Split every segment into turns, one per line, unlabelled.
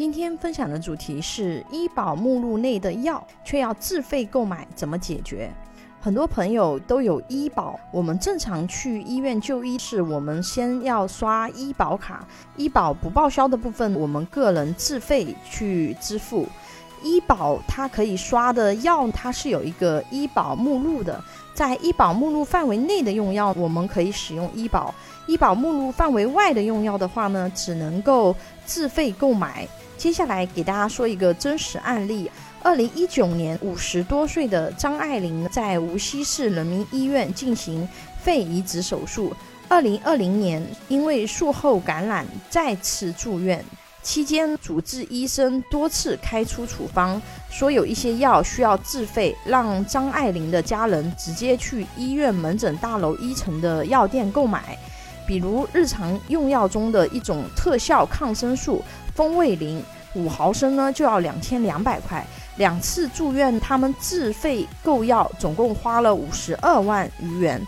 今天分享的主题是医保目录内的药却要自费购买，怎么解决？很多朋友都有医保，我们正常去医院就医是，我们先要刷医保卡，医保不报销的部分，我们个人自费去支付。医保它可以刷的药，它是有一个医保目录的，在医保目录范围内的用药，我们可以使用医保；医保目录范围外的用药的话呢，只能够自费购买。接下来给大家说一个真实案例。二零一九年，五十多岁的张爱玲在无锡市人民医院进行肺移植手术。二零二零年，因为术后感染再次住院，期间主治医生多次开出处方，说有一些药需要自费，让张爱玲的家人直接去医院门诊大楼一层的药店购买，比如日常用药中的一种特效抗生素风味灵，五毫升呢就要两千两百块。两次住院，他们自费购药，总共花了五十二万余元。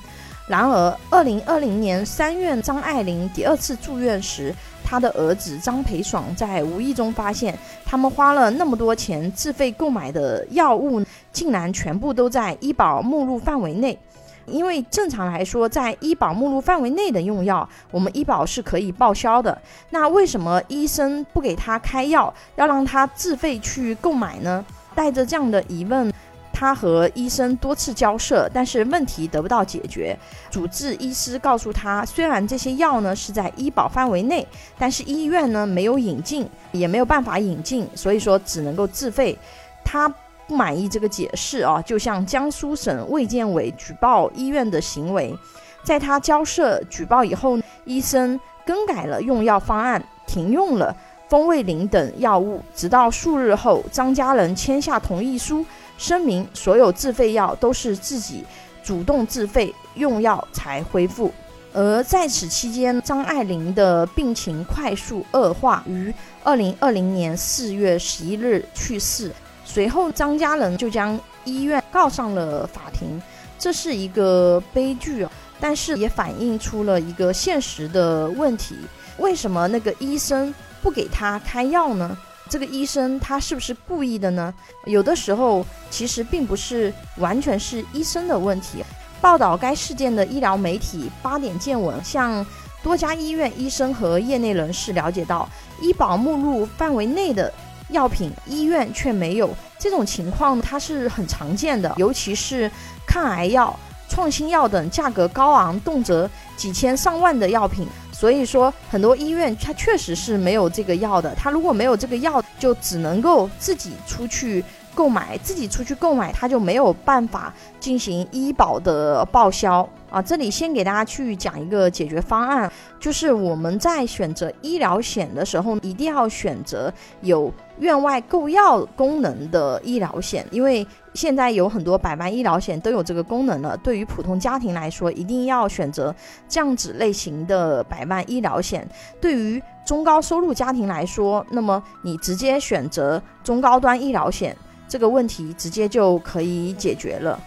然而，二零二零年三月，张爱玲第二次住院时，她的儿子张培爽在无意中发现，他们花了那么多钱自费购买的药物，竟然全部都在医保目录范围内。因为正常来说，在医保目录范围内的用药，我们医保是可以报销的。那为什么医生不给他开药，要让他自费去购买呢？带着这样的疑问，他和医生多次交涉，但是问题得不到解决。主治医师告诉他，虽然这些药呢是在医保范围内，但是医院呢没有引进，也没有办法引进，所以说只能够自费。他不满意这个解释啊，就向江苏省卫健委举报医院的行为。在他交涉举报以后，医生更改了用药方案，停用了。风味灵等药物，直到数日后，张家人签下同意书，声明所有自费药都是自己主动自费用药才恢复。而在此期间，张爱玲的病情快速恶化，于二零二零年四月十一日去世。随后，张家人就将医院告上了法庭，这是一个悲剧啊！但是也反映出了一个现实的问题：为什么那个医生？不给他开药呢？这个医生他是不是故意的呢？有的时候其实并不是完全是医生的问题。报道该事件的医疗媒体八点见闻向多家医院医生和业内人士了解到，医保目录范围内的药品，医院却没有这种情况，它是很常见的，尤其是抗癌药、创新药等价格高昂、动辄几千上万的药品。所以说，很多医院它确实是没有这个药的。它如果没有这个药，就只能够自己出去购买，自己出去购买，他就没有办法进行医保的报销啊。这里先给大家去讲一个解决方案，就是我们在选择医疗险的时候，一定要选择有院外购药功能的医疗险，因为。现在有很多百万医疗险都有这个功能了。对于普通家庭来说，一定要选择这样子类型的百万医疗险。对于中高收入家庭来说，那么你直接选择中高端医疗险，这个问题直接就可以解决了。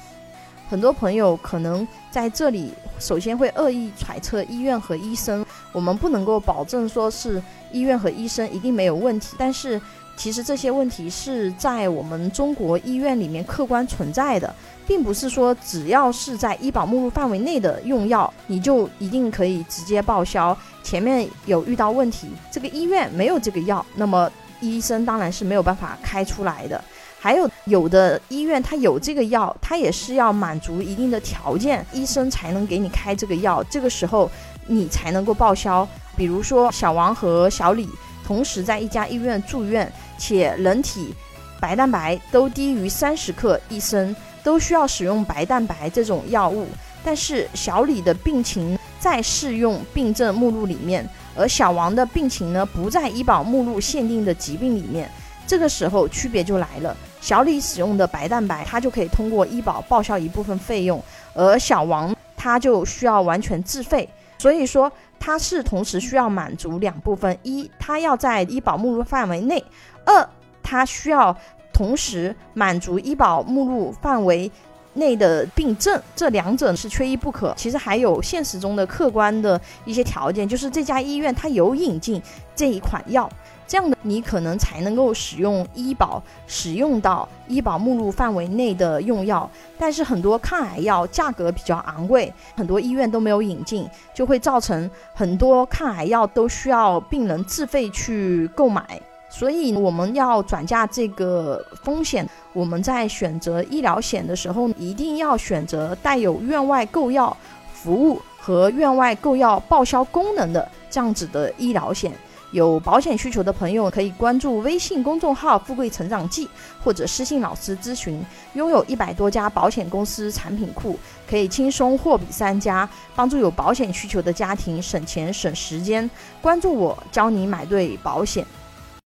很多朋友可能在这里首先会恶意揣测医院和医生，我们不能够保证说是医院和医生一定没有问题，但是。其实这些问题是在我们中国医院里面客观存在的，并不是说只要是在医保目录范围内的用药，你就一定可以直接报销。前面有遇到问题，这个医院没有这个药，那么医生当然是没有办法开出来的。还有有的医院它有这个药，它也是要满足一定的条件，医生才能给你开这个药，这个时候你才能够报销。比如说小王和小李。同时在一家医院住院，且人体白蛋白都低于三十克一升，都需要使用白蛋白这种药物。但是小李的病情在适用病症目录里面，而小王的病情呢不在医保目录限定的疾病里面。这个时候区别就来了，小李使用的白蛋白，他就可以通过医保报销一部分费用，而小王他就需要完全自费。所以说。他是同时需要满足两部分：一，他要在医保目录范围内；二，他需要同时满足医保目录范围内的病症，这两者是缺一不可。其实还有现实中的客观的一些条件，就是这家医院它有引进这一款药。这样的你可能才能够使用医保，使用到医保目录范围内的用药。但是很多抗癌药价格比较昂贵，很多医院都没有引进，就会造成很多抗癌药都需要病人自费去购买。所以我们要转嫁这个风险，我们在选择医疗险的时候，一定要选择带有院外购药服务和院外购药报销功能的这样子的医疗险。有保险需求的朋友可以关注微信公众号“富贵成长记”或者私信老师咨询。拥有一百多家保险公司产品库，可以轻松货比三家，帮助有保险需求的家庭省钱省时间。关注我，教你买对保险。